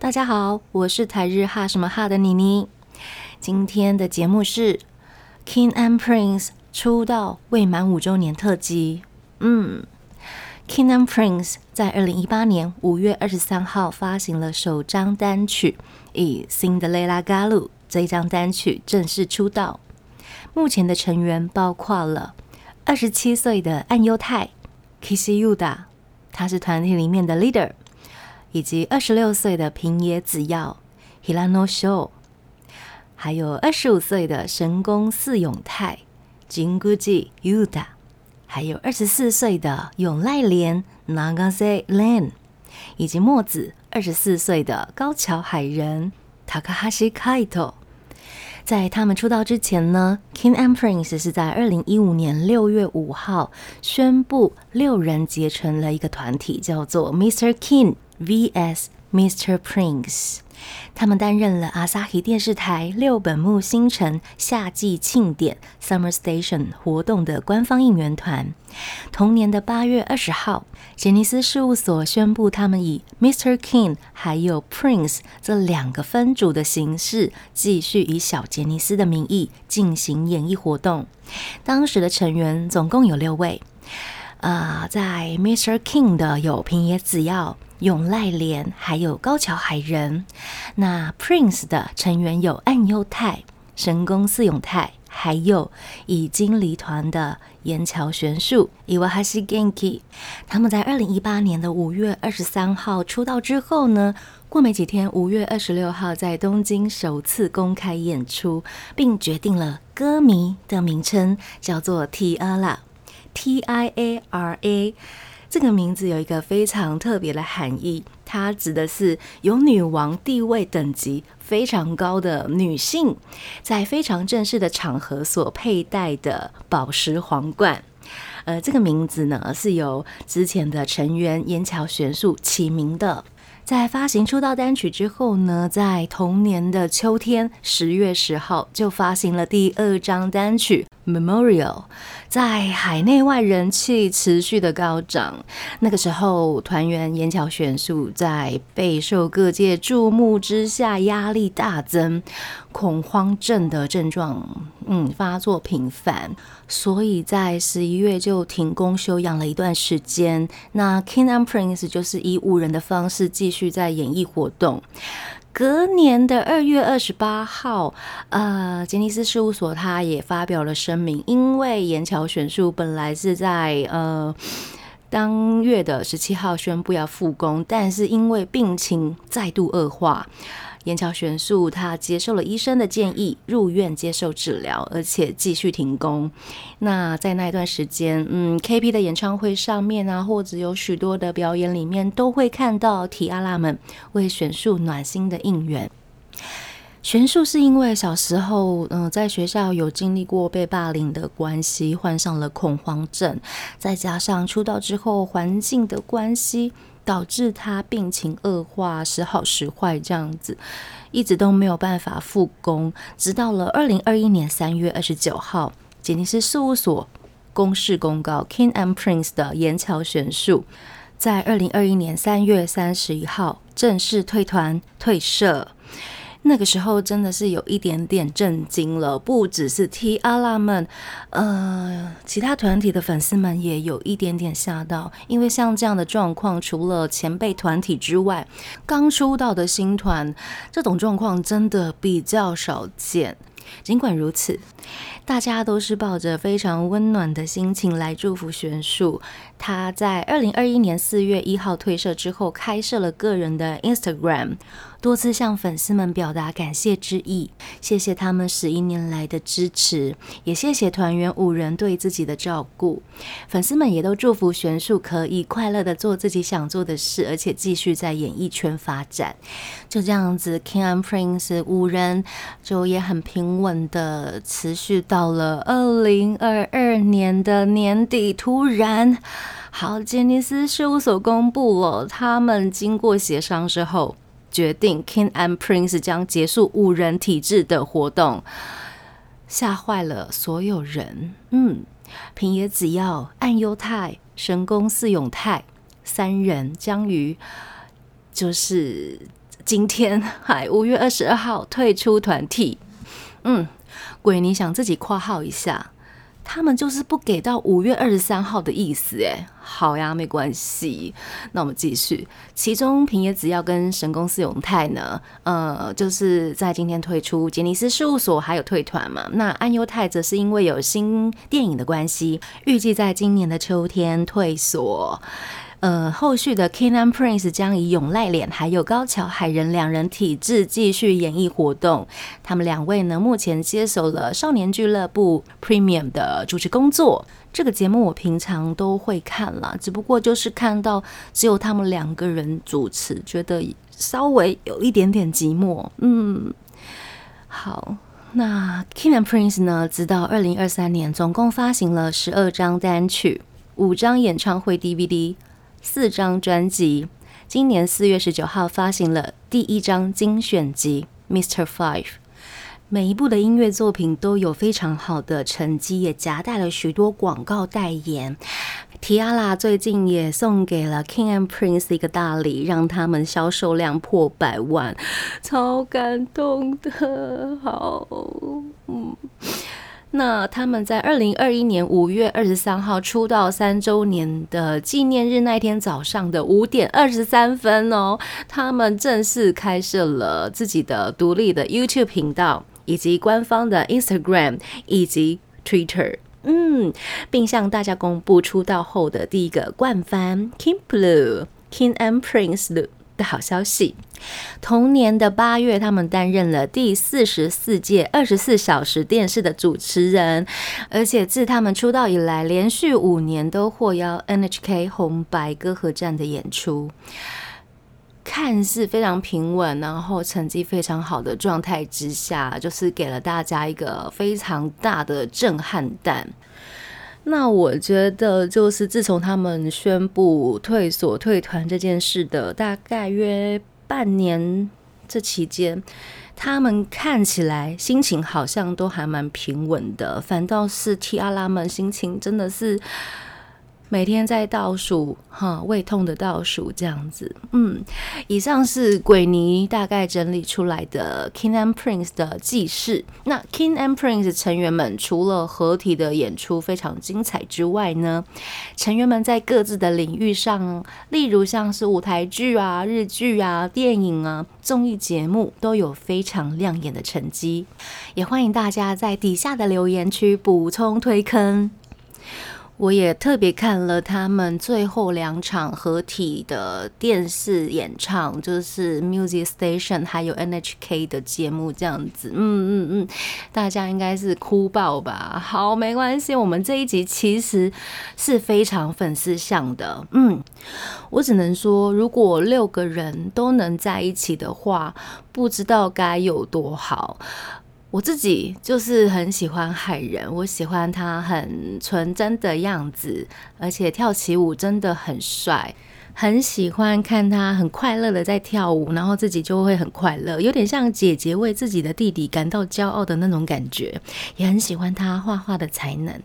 大家好，我是台日哈什么哈的妮妮。今天的节目是 King and Prince 出道未满五周年特辑。嗯，King and Prince 在二零一八年五月二十三号发行了首张单曲，以《Cinderella Galu》这一张单曲正式出道。目前的成员包括了二十七岁的岸优太 Kishi Uda，他是团体里面的 leader，以及二十六岁的平野紫耀 Hilano Show，还有二十五岁的神宫寺永太 Jinguji Yuda），还有二十四岁的永濑廉 Nagase Len，以及墨子二十四岁的高桥海人 Takahashi Kaito。在他们出道之前呢，King and Prince 是在二零一五年六月五号宣布六人结成了一个团体，叫做 Mr. King vs Mr. Prince。他们担任了阿萨希电视台六本木星城夏季庆典 Summer Station 活动的官方应援团。同年的八月二十号，杰尼斯事务所宣布，他们以 Mr. King 还有 Prince 这两个分组的形式，继续以小杰尼斯的名义进行演艺活动。当时的成员总共有六位。啊，在 Mr. King 的有平野紫耀。永濑廉还有高桥海人，那 Prince 的成员有岸优太、神宫寺永太，还有已经离团的岩桥玄树 Iwahashi Genki。他们在二零一八年的五月二十三号出道之后呢，过没几天，五月二十六号在东京首次公开演出，并决定了歌迷的名称叫做 Tiara，T I A R A。这个名字有一个非常特别的含义，它指的是有女王地位等级非常高的女性，在非常正式的场合所佩戴的宝石皇冠。呃，这个名字呢是由之前的成员岩桥玄树起名的。在发行出道单曲之后呢，在同年的秋天十月十号就发行了第二张单曲《Memorial》，在海内外人气持续的高涨。那个时候，团员岩桥玄树在备受各界注目之下，压力大增，恐慌症的症状嗯发作频繁。所以在十一月就停工休养了一段时间。那 King and Prince 就是以五人的方式继续在演艺活动。隔年的二月二十八号，呃，杰尼斯事务所他也发表了声明，因为岩桥选树本来是在呃当月的十七号宣布要复工，但是因为病情再度恶化。岩桥玄素他接受了医生的建议，入院接受治疗，而且继续停工。那在那一段时间，嗯，KP 的演唱会上面啊，或者有许多的表演里面，都会看到提阿拉们为玄素暖心的应援。玄素是因为小时候，嗯，在学校有经历过被霸凌的关系，患上了恐慌症，再加上出道之后环境的关系。导致他病情恶化，时好时坏，这样子一直都没有办法复工。直到了二零二一年三月二十九号，杰尼斯事务所公示公告，King and Prince 的岩桥玄树在二零二一年三月三十一号正式退团退社。那个时候真的是有一点点震惊了，不只是 T 阿拉们，呃，其他团体的粉丝们也有一点点吓到，因为像这样的状况，除了前辈团体之外，刚出道的新团，这种状况真的比较少见。尽管如此，大家都是抱着非常温暖的心情来祝福玄树。他在二零二一年四月一号退社之后，开设了个人的 Instagram。多次向粉丝们表达感谢之意，谢谢他们十一年来的支持，也谢谢团员五人对自己的照顾。粉丝们也都祝福玄树可以快乐的做自己想做的事，而且继续在演艺圈发展。就这样子，King and Prince 五人就也很平稳的持续到了二零二二年的年底。突然，好，杰尼斯事务所公布了，他们经过协商之后。决定 King and Prince 将结束五人体制的活动，吓坏了所有人。嗯，平野紫耀、岸优太、神宫寺永太三人将于就是今天，还五月二十二号退出团体。嗯，鬼，你想自己括号一下。他们就是不给到五月二十三号的意思，哎，好呀，没关系。那我们继续。其中平野紫要跟神公司永泰呢，呃，就是在今天退出杰尼斯事务所，还有退团嘛。那安优泰则是因为有新电影的关系，预计在今年的秋天退所。呃，后续的 King and Prince 将以永濑廉还有高桥海人两人体制继续演艺活动。他们两位呢，目前接手了少年俱乐部 Premium 的主持工作。这个节目我平常都会看啦，只不过就是看到只有他们两个人主持，觉得稍微有一点点寂寞。嗯，好，那 King and Prince 呢，直到二零二三年，总共发行了十二张单曲，五张演唱会 DVD。四张专辑，今年四月十九号发行了第一张精选集《Mr. Five》。每一部的音乐作品都有非常好的成绩，也夹带了许多广告代言。Tiaa 最近也送给了 King and Prince 一个大礼，让他们销售量破百万，超感动的。好，嗯。那他们在二零二一年五月二十三号出道三周年的纪念日那一天早上的五点二十三分哦，他们正式开设了自己的独立的 YouTube 频道，以及官方的 Instagram 以及 Twitter，嗯，并向大家公布出道后的第一个冠番 King Blue King and Prince。的的好消息，同年的八月，他们担任了第四十四届二十四小时电视的主持人，而且自他们出道以来，连续五年都获邀 NHK 红白歌合战的演出。看似非常平稳，然后成绩非常好的状态之下，就是给了大家一个非常大的震撼弹。那我觉得，就是自从他们宣布退所、退团这件事的大概约半年这期间，他们看起来心情好像都还蛮平稳的，反倒是 T 阿拉们心情真的是。每天在倒数，哈，胃痛的倒数这样子，嗯，以上是鬼尼大概整理出来的 King and Prince 的记事。那 King and Prince 成员们除了合体的演出非常精彩之外呢，成员们在各自的领域上，例如像是舞台剧啊、日剧啊、电影啊、综艺节目，都有非常亮眼的成绩。也欢迎大家在底下的留言区补充推坑。我也特别看了他们最后两场合体的电视演唱，就是 Music Station 还有 NHK 的节目这样子，嗯嗯嗯，大家应该是哭爆吧？好，没关系，我们这一集其实是非常粉丝向的，嗯，我只能说，如果六个人都能在一起的话，不知道该有多好。我自己就是很喜欢海人，我喜欢他很纯真的样子，而且跳起舞真的很帅，很喜欢看他很快乐的在跳舞，然后自己就会很快乐，有点像姐姐为自己的弟弟感到骄傲的那种感觉。也很喜欢他画画的才能，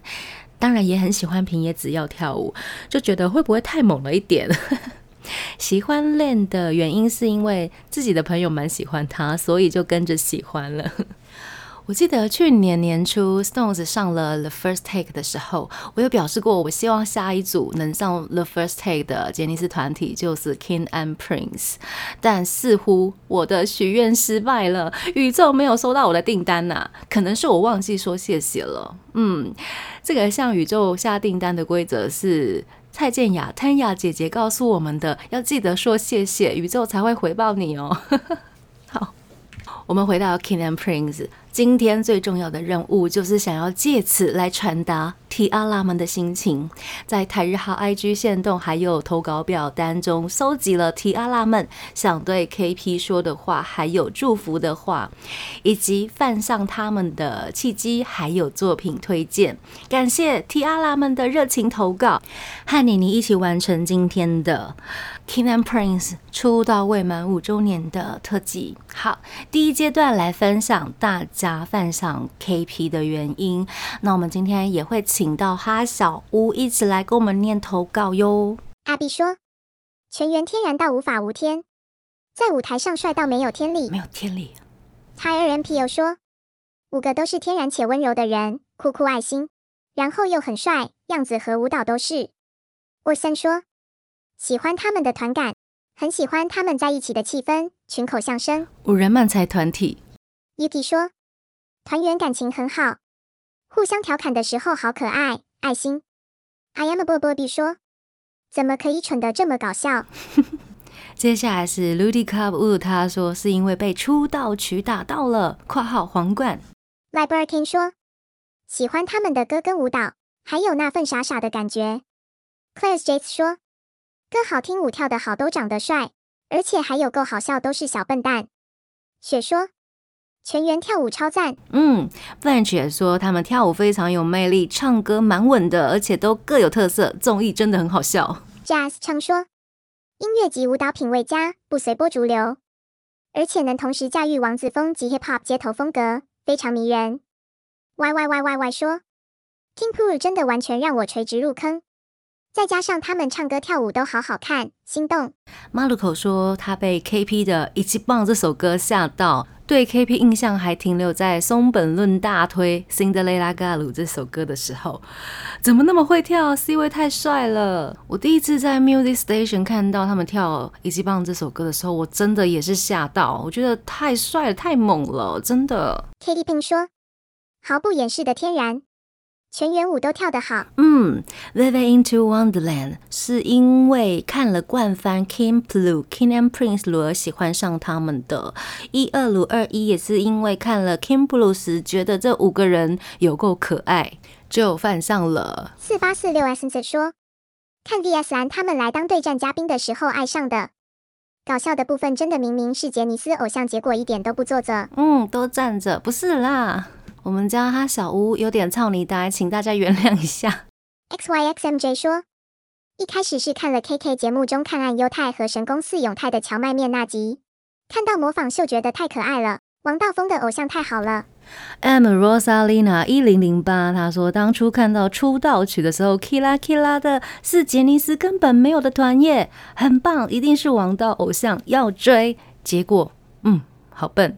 当然也很喜欢平野紫耀跳舞，就觉得会不会太猛了一点？喜欢练的原因是因为自己的朋友蛮喜欢他，所以就跟着喜欢了。我记得去年年初，Stones 上了 The First Take 的时候，我有表示过，我希望下一组能上 The First Take 的杰尼斯团体就是 King and Prince，但似乎我的许愿失败了，宇宙没有收到我的订单呐，可能是我忘记说谢谢了。嗯，这个向宇宙下订单的规则是蔡健雅、汤雅姐姐告诉我们的，要记得说谢谢，宇宙才会回报你哦。好，我们回到 King and Prince。今天最重要的任务就是想要借此来传达 T 阿拉们的心情，在台日号 IG 线动还有投稿表单中收集了 T 阿拉们想对 KP 说的话，还有祝福的话，以及犯上他们的契机，还有作品推荐。感谢 T 阿拉们的热情投稿，和妮妮一起完成今天的 King and Prince 出道未满五周年的特辑。好，第一阶段来分享大家。家犯上 KP 的原因。那我们今天也会请到哈小屋一起来跟我们念投稿哟。阿比说：“全员天然到无法无天，在舞台上帅到没有天理。”没有天理。他 R M P 又说：“五个都是天然且温柔的人，酷酷爱心，然后又很帅，样子和舞蹈都是。”沃森说：“喜欢他们的团感，很喜欢他们在一起的气氛，群口相声。”五人漫才团体。Yuki 说：“团员感情很好，互相调侃的时候好可爱，爱心。”I am a Bobby 说。怎么可以蠢得这么搞笑？接下来是 Ludi Club Wu，他说是因为被出道曲打到了（括号皇冠）。Libertin 说喜欢他们的歌跟舞蹈，还有那份傻傻的感觉。Claire Jace 说歌好听，舞跳得好，都长得帅，而且还有够好笑，都是小笨蛋。雪说。全员跳舞超赞。嗯，Blanche 也说他们跳舞非常有魅力，唱歌蛮稳的，而且都各有特色，综艺真的很好笑。Jazz 唱说，音乐及舞蹈品味佳，不随波逐流，而且能同时驾驭王子风及 Hip Hop 街头风格，非常迷人。Y Y Y Y Y 说，King Pool 真的完全让我垂直入坑，再加上他们唱歌跳舞都好好看，心动。马路口说他被 KP 的《一起棒》这首歌吓到。对 KP 印象还停留在松本论大推《Cinderella g a l 这首歌的时候，怎么那么会跳？C 位太帅了！我第一次在 Music Station 看到他们跳《一级棒》这首歌的时候，我真的也是吓到，我觉得太帅了，太猛了，真的。Katy Pink 说：“毫不掩饰的天然。”全员舞都跳得好。嗯，Living into Wonderland 是因为看了冠番 King Blue King and Prince 鲁而喜欢上他们的。一二鲁二一也是因为看了 King Blue 时觉得这五个人有够可爱，就犯上了。四八四六 S 说，看 VS 蓝他们来当对战嘉宾的时候爱上的。搞笑的部分真的明明是杰尼斯偶像，结果一点都不做作。嗯，都站着，不是啦。我们家哈小屋有点操你呆，请大家原谅一下。X Y X M J 说，一开始是看了 K K 节目中看岸优太和神宫寺永太的荞麦面那集，看到模仿秀觉得太可爱了，王道峰的偶像太好了。M Rosalina 一零零八他说，当初看到出道曲的时候，Killa Killa 的是杰尼斯根本没有的团耶，很棒，一定是王道偶像要追，结果嗯，好笨。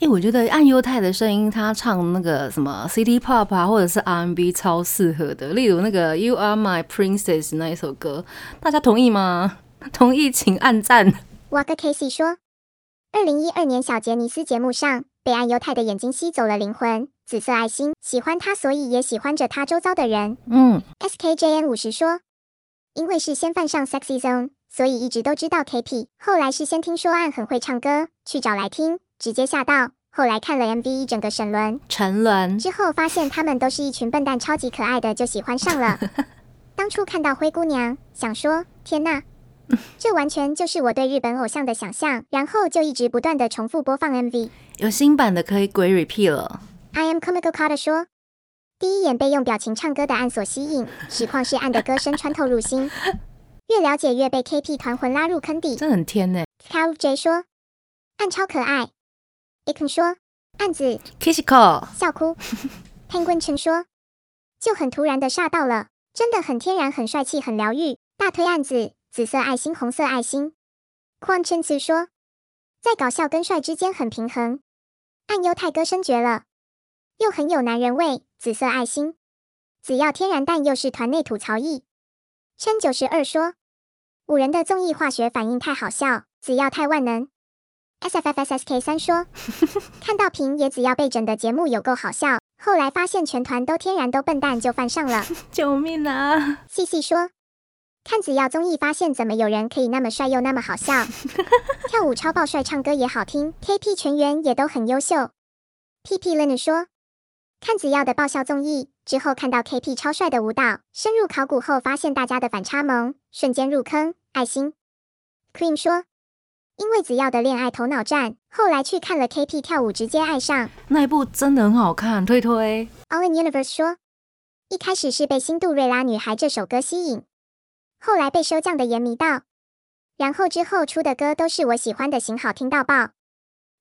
哎，我觉得按犹太的声音，他唱那个什么 City Pop 啊，或者是 R&B 超适合的。例如那个 You Are My Princess 那一首歌，大家同意吗？同意请按赞。Walker Casey 说，二零一二年小杰尼斯节目上，被按犹太的眼睛吸走了灵魂，紫色爱心，喜欢他，所以也喜欢着他周遭的人。嗯，SKJN 五十说，因为是先犯上 Sexy Zone，所以一直都知道 KP，后来是先听说按很会唱歌，去找来听。直接吓到，后来看了 MV 一整个沈轮，沉沦之后发现他们都是一群笨蛋，超级可爱的，就喜欢上了。当初看到灰姑娘，想说天呐，这完全就是我对日本偶像的想象，然后就一直不断的重复播放 MV。有新版的可以鬼 repeat 了。I am Comical carder 说，第一眼被用表情唱歌的暗所吸引，实况是暗的歌声穿透入心，越了解越被 KP 团魂拉入坑底，这很天呢。Cal J 说，暗超可爱。I k n 说：“案子 Kishiko 笑哭。”Penguin 称说：“就很突然的煞到了，真的很天然，很帅气，很疗愈。”大推案子，紫色爱心，红色爱心。Quan Chen 说：“在搞笑跟帅之间很平衡。”暗优太歌声绝了，又很有男人味。紫色爱心，紫耀天然，但又是团内吐槽意。圈九十二说：“五人的综艺化学反应太好笑，紫耀太万能。” S F F S S K 三说，看到平野紫要被整的节目有够好笑，后来发现全团都天然都笨蛋，就犯上了。救命啊细细说，看紫要综艺发现怎么有人可以那么帅又那么好笑，跳舞超爆帅，唱歌也好听，K P 全员也都很优秀。P P Lin 说，看子耀的爆笑综艺之后，看到 K P 超帅的舞蹈，深入考古后发现大家的反差萌，瞬间入坑。爱心 Queen 说，因为子耀的恋爱头脑战，后来去看了 K P 跳舞，直接爱上。那一部真的很好看，推推。All in Universe 说，一开始是被《新杜瑞拉女孩》这首歌吸引，后来被收降的盐迷到，然后之后出的歌都是我喜欢的型，好听到爆。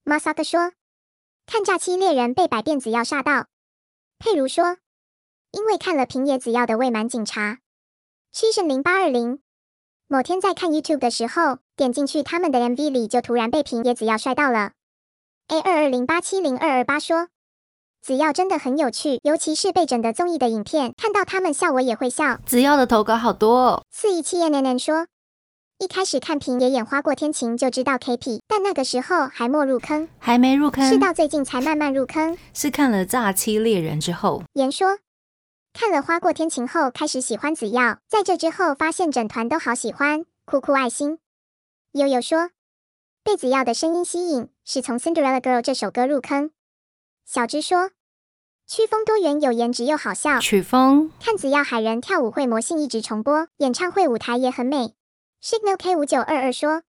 Masaka 说，看假期猎人被百变子耀吓到。佩如说，因为看了平野紫耀的未满警察。七 n 零八二零。某天在看 YouTube 的时候，点进去他们的 MV 里，就突然被平野子耀帅到了。A 二二零八七零二二八说，紫耀真的很有趣，尤其是被整的综艺的影片，看到他们笑，我也会笑。紫耀的投稿好多。哦。四一七 N N N 说，一开始看平野眼《花过天晴》就知道 KP，但那个时候还没入坑，还没入坑，是到最近才慢慢入坑。是看了《炸欺猎人》之后。言说。看了《花过天晴》后，开始喜欢紫耀，在这之后发现整团都好喜欢，酷酷爱心。悠悠说，被紫耀的声音吸引，是从《Cinderella Girl》这首歌入坑。小芝说，曲风多元，有颜值又好笑。曲风看紫耀海人跳舞会魔性一直重播，演唱会舞台也很美。Signal K 五九二二说，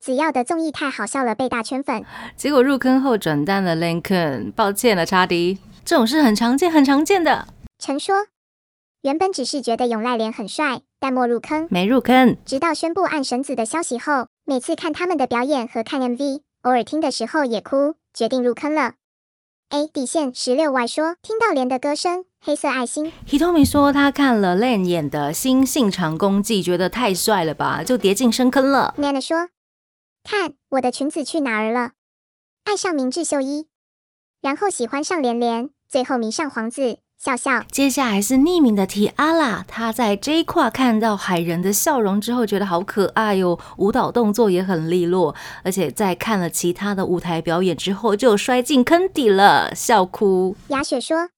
紫耀的综艺太好笑了，被大圈粉。结果入坑后转淡了 Lincoln，抱歉了，查迪，这种事很常见，很常见的。曾说，原本只是觉得永濑廉很帅，但没入坑，没入坑。直到宣布暗神子的消息后，每次看他们的表演和看 MV，偶尔听的时候也哭，决定入坑了。A 底线十六 Y 说，听到莲的歌声，黑色爱心。Hitomi 说他看了 Len 演的新信长公记，觉得太帅了吧，就跌进深坑了。Nana 说，看我的裙子去哪儿了，爱上明智秀一，然后喜欢上莲莲，最后迷上皇子。笑笑，接下来是匿名的提阿拉，他在这一块看到海人的笑容之后，觉得好可爱哟，舞蹈动作也很利落，而且在看了其他的舞台表演之后，就摔进坑底了，笑哭。雅雪说，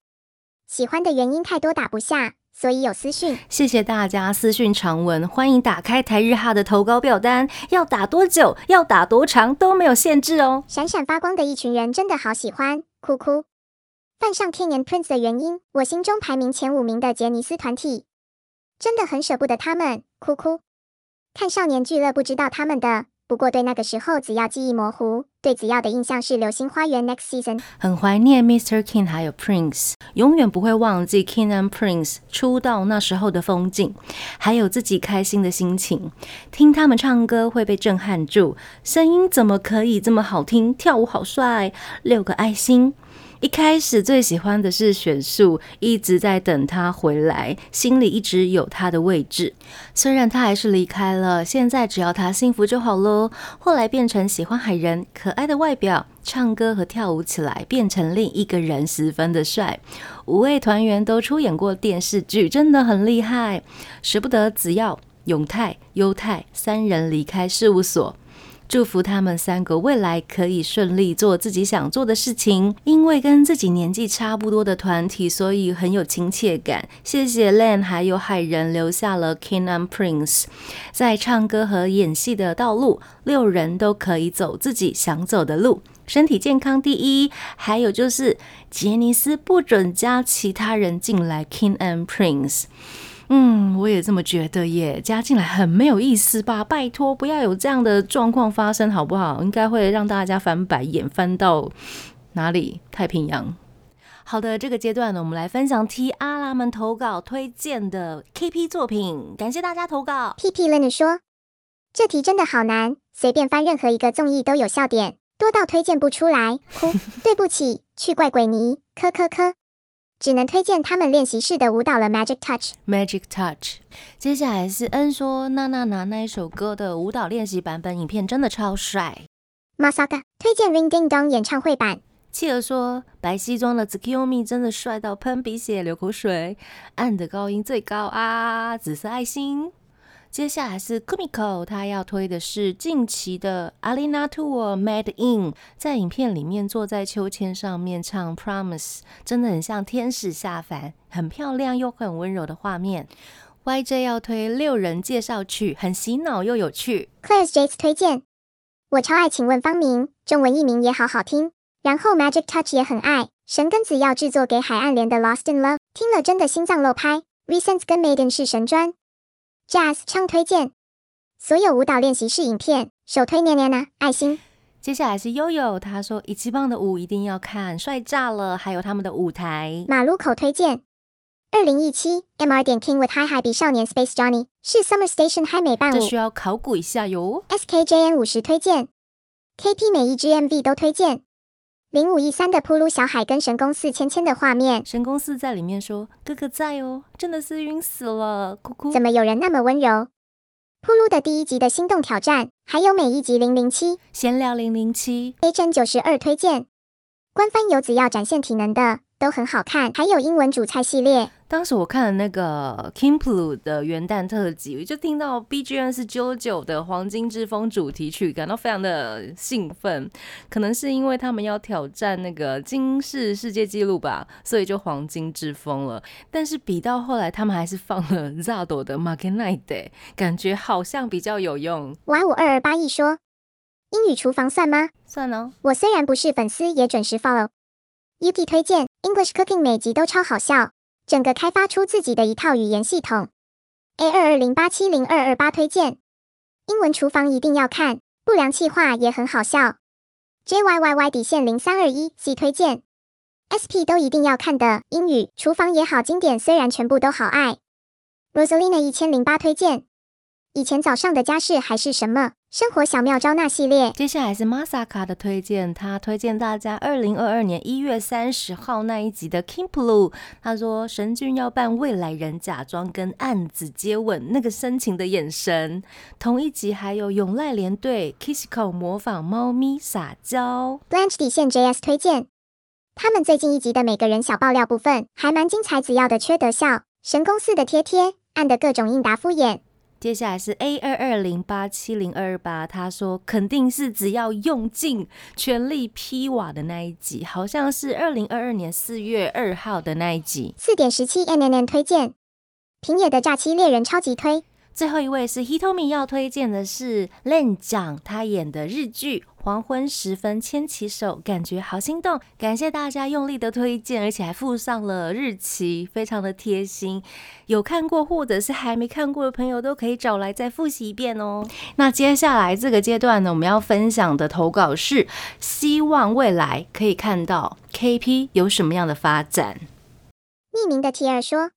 喜欢的原因太多打不下，所以有私讯。谢谢大家私讯长文，欢迎打开台日哈的投稿表单，要打多久，要打多长都没有限制哦。闪闪发光的一群人，真的好喜欢，哭哭。犯上天颜 Prince 的原因，我心中排名前五名的杰尼斯团体，真的很舍不得他们，哭哭。看少年俱乐部知道他们的，不过对那个时候子耀记忆模糊，对子耀的印象是流星花园 Next Season。很怀念 Mr. King 还有 Prince，永远不会忘记 King and Prince 出道那时候的风景，还有自己开心的心情。听他们唱歌会被震撼住，声音怎么可以这么好听？跳舞好帅，六个爱心。一开始最喜欢的是选树，一直在等他回来，心里一直有他的位置。虽然他还是离开了，现在只要他幸福就好喽。后来变成喜欢海人，可爱的外表，唱歌和跳舞起来变成另一个人，十分的帅。五位团员都出演过电视剧，真的很厉害。舍不得子耀、永泰、优泰三人离开事务所。祝福他们三个未来可以顺利做自己想做的事情。因为跟自己年纪差不多的团体，所以很有亲切感。谢谢 Len 还有海人留下了 King and Prince，在唱歌和演戏的道路，六人都可以走自己想走的路。身体健康第一。还有就是杰尼斯不准加其他人进来 King and Prince。嗯，我也这么觉得耶，加进来很没有意思吧？拜托，不要有这样的状况发生，好不好？应该会让大家翻白眼，翻到哪里？太平洋。好的，这个阶段呢，我们来分享 T 阿拉们投稿推荐的 KP 作品，感谢大家投稿。P P Len 说，这题真的好难，随便翻任何一个综艺都有笑点，多到推荐不出来。哭，对不起，去怪鬼尼。科科科。只能推荐他们练习室的舞蹈了，Magic Touch。Magic Touch。接下来是恩说娜娜拿那一首歌的舞蹈练习版本影片真的超帅。Masaka 推荐 Ring Ding Dong 演唱会版。企鹅说白西装的 Tsukiyomi 真的帅到喷鼻血流口水，暗的高音最高啊，紫色爱心。接下来是 Kumiko，他要推的是近期的 Alina Tour Made In，在影片里面坐在秋千上面唱 Promise，真的很像天使下凡，很漂亮又很温柔的画面。YJ 要推六人介绍曲，很洗脑又有趣。Claire's Jace 推荐，我超爱，请问方明，中文译名也好好听。然后 Magic Touch 也很爱，神跟子要制作给海岸连的 Lost in Love，听了真的心脏漏拍。Recent 跟 Maiden 是神专，Jazz 唱推荐，所有舞蹈练习室影片首推念念呢，爱心。接下来是悠悠，他说一级棒的舞一定要看，帅炸了，还有他们的舞台。马路口推荐，二零一七 MR 点 King with High High 比少年 Space Johnny 是 Summer Station 嗨美伴舞，这需要考古一下哟。SKJN 五十推荐，KP 每一支 MV 都推荐。零五一三的铺噜小海跟神宫寺千千的画面，神宫寺在里面说：“哥哥在哦，真的是晕死了，哭哭。”怎么有人那么温柔？铺路的第一集的心动挑战，还有每一集零零七闲聊零零七 A N 九十二推荐。官方有只要展现体能的都很好看，还有英文主菜系列。当时我看了那个 Kim Plu 的元旦特辑，我就听到 BGM 是 JoJo 的《黄金之风》主题曲，感到非常的兴奋。可能是因为他们要挑战那个金氏世界纪录吧，所以就黄金之风了。但是比到后来，他们还是放了 Zado 的 m a r k e Night，感觉好像比较有用。Y 五二二八一说，英语厨房算吗？算了，我虽然不是粉丝，也准时 follow。UP 推荐 English Cooking 每集都超好笑，整个开发出自己的一套语言系统。A 二二零八七零二二八推荐英文厨房一定要看，不良气话也很好笑。JYYY 底线零三二一 C 推荐 SP 都一定要看的英语厨房也好经典，虽然全部都好爱。Rosalina 一千零八推荐以前早上的家事还是什么生活小妙招那系列。接下来是 Masaka 的推荐，他推荐大家二零二二年一月三十号那一集的 King Blue。他说神君要扮未来人，假装跟暗子接吻，那个深情的眼神。同一集还有永濑廉对 Kissiko 模仿猫咪撒娇。Blanche 底线 JS 推荐，他们最近一集的每个人小爆料部分还蛮精彩，只要的缺德笑，神宫寺的贴贴，暗的各种应答敷衍。接下来是 A 二二零八七零二二八，他说肯定是只要用尽全力劈瓦的那一集，好像是二零二二年四月二号的那一集。四点十七 N N N 推荐，平野的诈欺猎人超级推。最后一位是 Hitomi 要推荐的是 Len 长他演的日剧《黄昏时分牵起手》，感觉好心动。感谢大家用力的推荐，而且还附上了日期，非常的贴心。有看过或者是还没看过的朋友，都可以找来再复习一遍哦。那接下来这个阶段呢，我们要分享的投稿是希望未来可以看到 KP 有什么样的发展。匿名的 T 二说，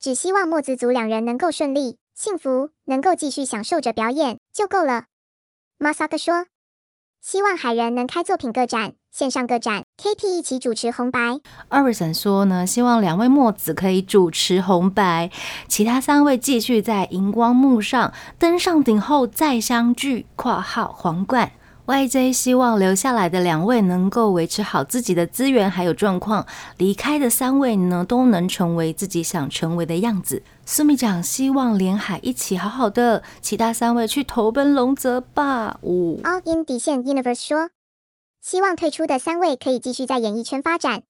只希望墨子族两人能够顺利、幸福，能够继续享受着表演就够了。Masaka 说，希望海人能开作品个展、线上个展，KP 一起主持红白。二位神说呢，希望两位墨子可以主持红白，其他三位继续在荧光幕上登上顶后再相聚。（括号皇冠） YJ 希望留下来的两位能够维持好自己的资源还有状况，离开的三位呢都能成为自己想成为的样子。苏米长希望连海一起好好的，其他三位去投奔龙泽吧。五、All in 底线 Universe 说，希望退出的三位可以继续在演艺圈发展，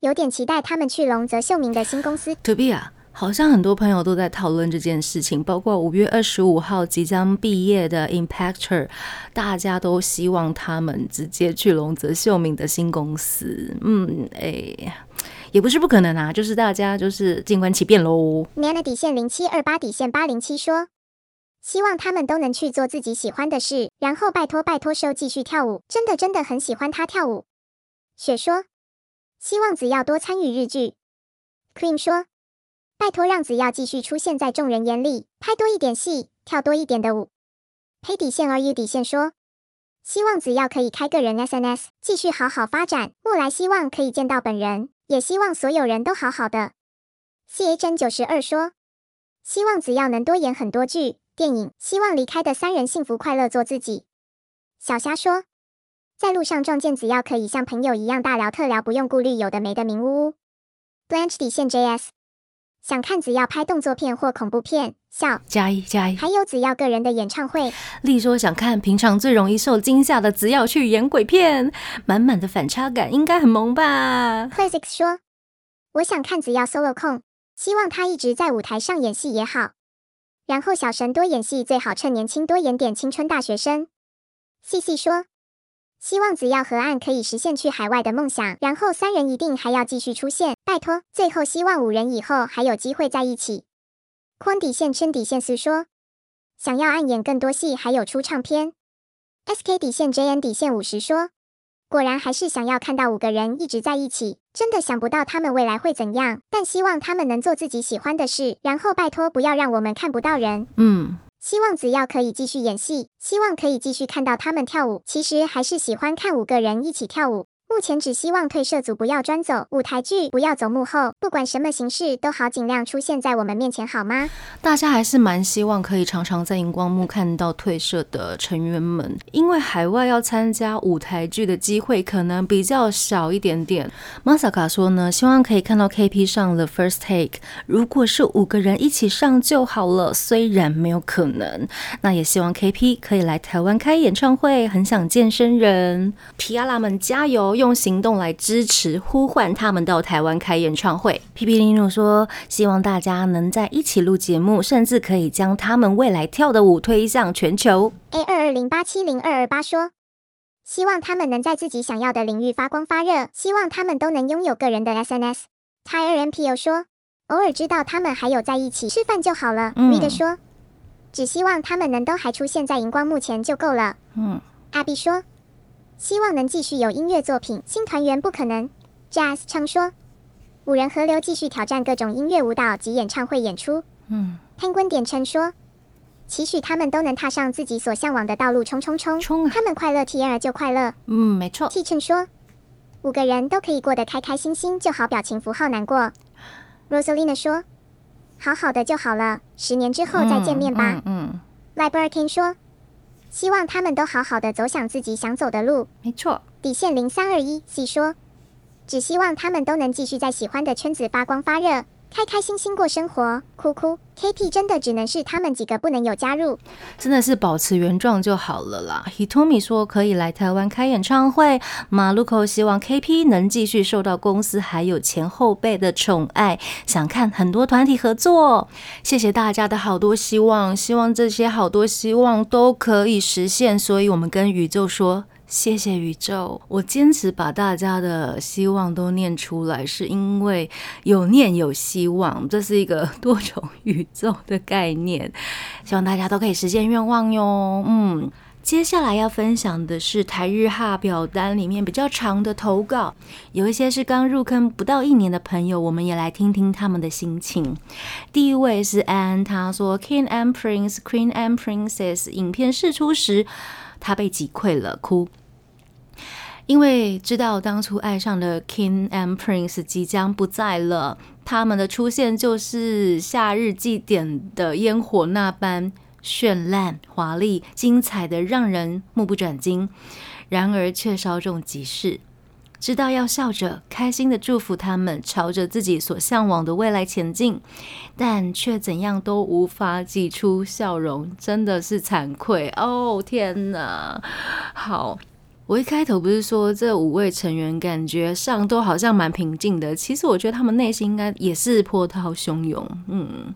有点期待他们去龙泽秀明的新公司。To be 啊，好像很多朋友都在讨论这件事情，包括五月二十五号即将毕业的 Impactor，大家都希望他们直接去龙泽秀明的新公司。嗯，哎，也不是不可能啊，就是大家就是静观其变喽。Nana 底线零七二八底线八零七说，希望他们都能去做自己喜欢的事，然后拜托拜托秀继续跳舞，真的真的很喜欢他跳舞。雪说，希望子耀多参与日剧。Cream 说，拜托让子耀继续出现在众人眼里，拍多一点戏，跳多一点的舞。黑底线 RU 底线说，希望子耀可以开个人 SNS，继续好好发展。木来希望可以见到本人，也希望所有人都好好的。C H N 九十二说，希望子耀能多演很多剧、电影，希望离开的三人幸福快乐做自己。小虾说，在路上撞见子耀可以像朋友一样大聊特聊，不用顾虑有的没的名呜呜。Blanche 底线 J S，想看子耀拍动作片或恐怖片，笑。加一加一，还有子耀个人的演唱会，丽说想看平常最容易受惊吓的子耀去演鬼片，满满的反差感，应该很萌吧？Classics 说，我想看子耀 solo 控，希望他一直在舞台上演戏也好。然后小神多演戏，最好趁年轻多演点青春大学生。细细说，希望只要河岸可以实现去海外的梦想，然后三人一定还要继续出现，拜托。最后希望五人以后还有机会在一起。框底线圈底线四说，想要暗演更多戏，还有出唱片。SK 底线 JN 底线五十说，果然还是想要看到五个人一直在一起，真的想不到他们未来会怎样，但希望他们能做自己喜欢的事，然后拜托不要让我们看不到人。嗯。希望子耀可以继续演戏，希望可以继续看到他们跳舞。其实还是喜欢看五个人一起跳舞。目前只希望退社组不要专走舞台剧，不要走幕后，不管什么形式都好，尽量出现在我们面前，好吗？大家还是蛮希望可以常常在荧光幕看到退社的成员们，因为海外要参加舞台剧的机会可能比较少一点点。Masaka 说呢，希望可以看到 KP 上了 First Take，如果是五个人一起上就好了，虽然没有可能，那也希望 KP 可以来台湾开演唱会，很想见生人，皮亚拉们加油！用行动来支持、呼唤他们到台湾开演唱会。P P 林努说：“希望大家能在一起录节目，甚至可以将他们未来跳的舞推向全球。” A 二二零八七零二二八说：“希望他们能在自己想要的领域发光发热，希望他们都能拥有个人的 S N S。” t y R M P O 说：“偶尔知道他们还有在一起吃饭就好了。” Read 说：“只希望他们能都还出现在荧光幕前就够了。”嗯，Abby 说。希望能继续有音乐作品，新团员不可能。Jazz 唱说，五人合流继续挑战各种音乐舞蹈及演唱会演出。嗯，Penguin 点称说，期许他们都能踏上自己所向往的道路，冲冲冲！冲！他们快乐，T R 就快乐。嗯，没错。T 称说，五个人都可以过得开开心心就好，表情符号难过。Rosalina 说，好好的就好了，十年之后再见面吧。嗯。Liberkin 说。希望他们都好好的走向自己想走的路。没错，底线零三二一细说，只希望他们都能继续在喜欢的圈子发光发热，开开心心过生活。哭哭，KP 真的只能是他们几个不能有加入，真的是保持原状就好了啦。Hitomi 说可以来台湾开演唱会，马路口希望 KP 能继续受到公司还有前后辈的宠爱，想看很多团体合作。谢谢大家的好多希望，希望这些好多希望都可以实现。所以我们跟宇宙说。谢谢宇宙，我坚持把大家的希望都念出来，是因为有念有希望，这是一个多重宇宙的概念，希望大家都可以实现愿望哟。嗯，接下来要分享的是台日哈表单里面比较长的投稿，有一些是刚入坑不到一年的朋友，我们也来听听他们的心情。第一位是安，他说《King and Prince》《Queen and Princess》影片释出时，他被击溃了，哭。因为知道当初爱上的 King and Prince 即将不在了，他们的出现就是夏日祭典的烟火那般绚烂、华丽、精彩的，让人目不转睛。然而却稍纵即逝，知道要笑着、开心的祝福他们朝着自己所向往的未来前进，但却怎样都无法挤出笑容，真的是惭愧哦！天哪，好。我一开头不是说这五位成员感觉上都好像蛮平静的，其实我觉得他们内心应该也是波涛汹涌。嗯，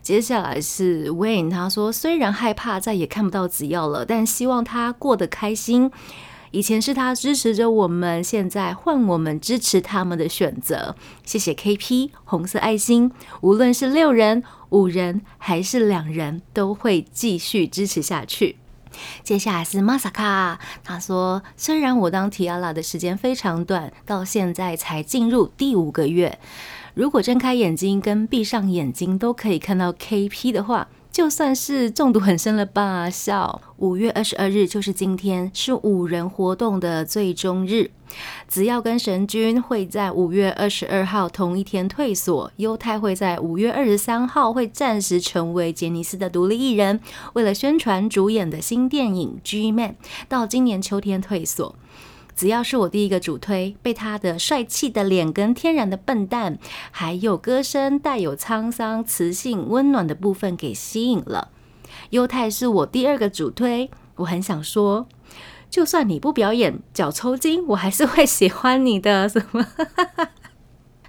接下来是 Wayne，他说虽然害怕再也看不到子耀了，但希望他过得开心。以前是他支持着我们，现在换我们支持他们的选择。谢谢 KP 红色爱心，无论是六人、五人还是两人，都会继续支持下去。接下来是 Masaka，他说：“虽然我当 Tiara 的时间非常短，到现在才进入第五个月，如果睁开眼睛跟闭上眼睛都可以看到 KP 的话。”就算是中毒很深了吧？笑。五月二十二日就是今天，是五人活动的最终日。只要跟神君会在五月二十二号同一天退所，优太会在五月二十三号会暂时成为杰尼斯的独立艺人。为了宣传主演的新电影《G Man》，到今年秋天退所。只要是我第一个主推，被他的帅气的脸跟天然的笨蛋，还有歌声带有沧桑、磁性、温暖的部分给吸引了。优太是我第二个主推，我很想说，就算你不表演脚抽筋，我还是会喜欢你的。什么？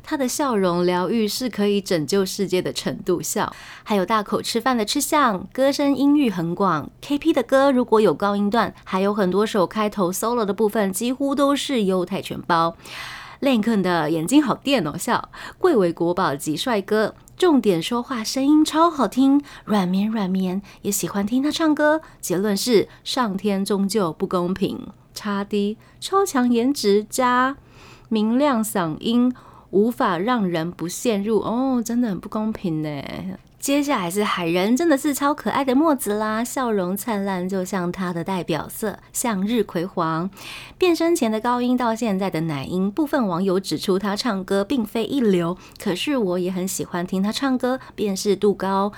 他的笑容疗愈是可以拯救世界的程度笑，还有大口吃饭的吃相，歌声音域很广。KP 的歌如果有高音段，还有很多首开头 solo 的部分，几乎都是优太全包。Link 的眼睛好电哦，笑，贵为国宝级帅哥。重点说话，声音超好听，软绵软绵，也喜欢听他唱歌。结论是，上天终究不公平。差低，超强颜值加明亮嗓音，无法让人不陷入。哦，真的很不公平呢。接下来是海人，真的是超可爱的墨子啦，笑容灿烂，就像他的代表色向日葵黄。变身前的高音到现在的奶音，部分网友指出他唱歌并非一流，可是我也很喜欢听他唱歌，辨识度高。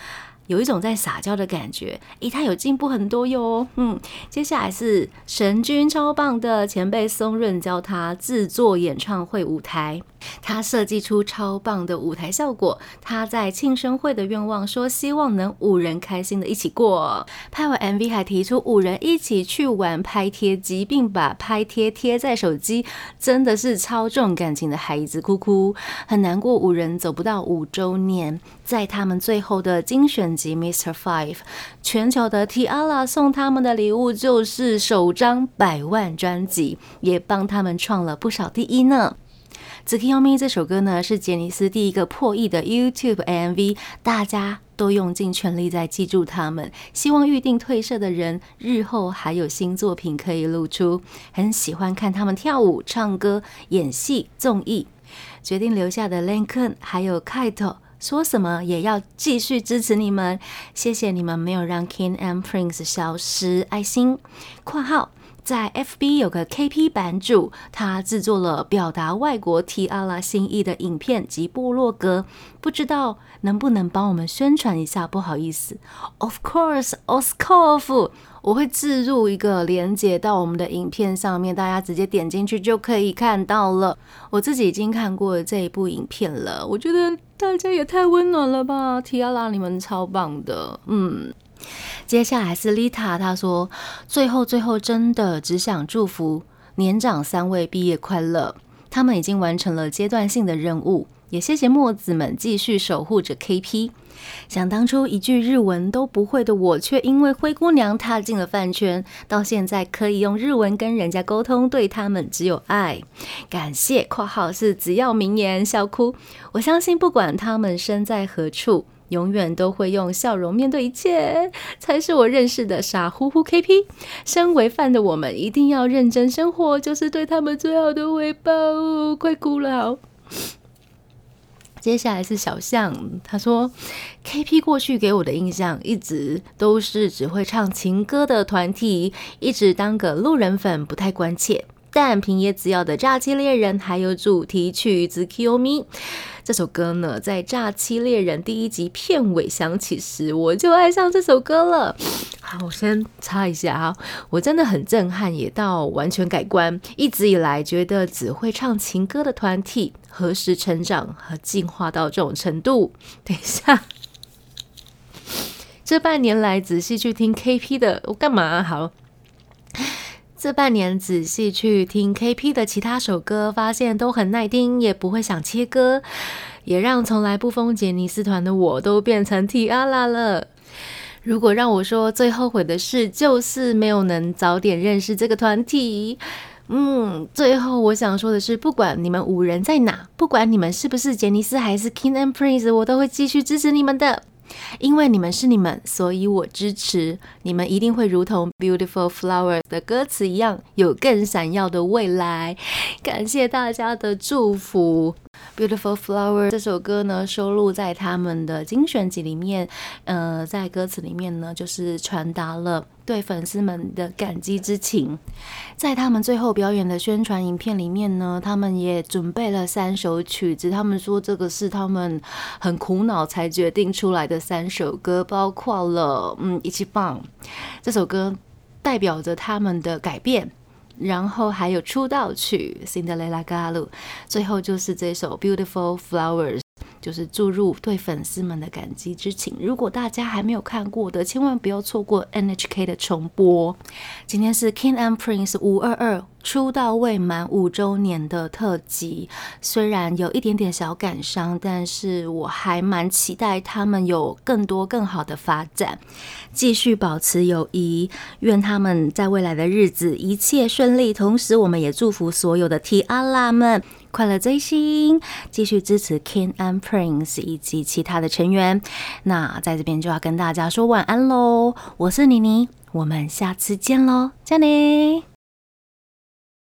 有一种在撒娇的感觉，诶，他有进步很多哟。嗯，接下来是神君超棒的前辈松润教他制作演唱会舞台，他设计出超棒的舞台效果。他在庆生会的愿望说，希望能五人开心的一起过。拍完 MV 还提出五人一起去玩拍贴机，并把拍贴贴在手机，真的是超重感情的孩子，哭哭很难过。五人走不到五周年，在他们最后的精选。集 Mr. Five，全球的 Tiara 送他们的礼物就是首张百万专辑，也帮他们创了不少第一呢。《Zucchini》这首歌呢，是杰尼斯第一个破亿的 YouTube MV，大家都用尽全力在记住他们，希望预定退社的人日后还有新作品可以露出。很喜欢看他们跳舞、唱歌、演戏、综艺，决定留下的 Lincoln 还有 Kite。说什么也要继续支持你们，谢谢你们没有让 King and Prince 消失。爱心（括号）在 FB 有个 KP 版主，他制作了表达外国 T 阿拉心意的影片及部落格，不知道能不能帮我们宣传一下？不好意思，Of course，Oscar。我会置入一个连接到我们的影片上面，大家直接点进去就可以看到了。我自己已经看过这一部影片了，我觉得大家也太温暖了吧！T 阿拉你们超棒的。嗯，接下来是 Lita，她说最后最后真的只想祝福年长三位毕业快乐，他们已经完成了阶段性的任务。也谢谢墨子们继续守护着 KP。想当初一句日文都不会的我，却因为灰姑娘踏进了饭圈，到现在可以用日文跟人家沟通，对他们只有爱。感谢（括号是只要名言笑哭）。我相信不管他们身在何处，永远都会用笑容面对一切，才是我认识的傻乎乎 KP。身为饭的我们，一定要认真生活，就是对他们最好的回报。快哭了。接下来是小象，他说：“K.P. 过去给我的印象一直都是只会唱情歌的团体，一直当个路人粉，不太关切。但平野紫耀的《炸鸡猎人》还有主题曲《z k i o m i 这首歌呢，在《炸鸡猎人》第一集片尾响起时，我就爱上这首歌了。好，我先插一下哈，我真的很震撼，也到完全改观。一直以来觉得只会唱情歌的团体，何时成长和进化到这种程度？等一下，这半年来仔细去听 KP 的，我干嘛？好。这半年仔细去听 KP 的其他首歌，发现都很耐听，也不会想切歌，也让从来不封杰尼斯团的我都变成 Tiara 了。如果让我说最后悔的事，就是没有能早点认识这个团体。嗯，最后我想说的是，不管你们五人在哪，不管你们是不是杰尼斯还是 King and Prince，我都会继续支持你们的。因为你们是你们，所以我支持你们，一定会如同《Beautiful Flower》的歌词一样，有更闪耀的未来。感谢大家的祝福。《Beautiful Flower》这首歌呢，收录在他们的精选集里面。呃，在歌词里面呢，就是传达了。对粉丝们的感激之情，在他们最后表演的宣传影片里面呢，他们也准备了三首曲子。他们说这个是他们很苦恼才决定出来的三首歌，包括了嗯，一起放这首歌代表着他们的改变，然后还有出道曲《Cinderella Gallo》，最后就是这首《Beautiful Flowers》。就是注入对粉丝们的感激之情。如果大家还没有看过的，千万不要错过 NHK 的重播。今天是 King and Prince 五二二出道未满五周年的特辑，虽然有一点点小感伤，但是我还蛮期待他们有更多更好的发展，继续保持友谊。愿他们在未来的日子一切顺利。同时，我们也祝福所有的 T 阿拉们。快乐追星，继续支持 King and Prince 以及其他的成员。那在这边就要跟大家说晚安喽，我是妮妮，我们下次见喽，加你。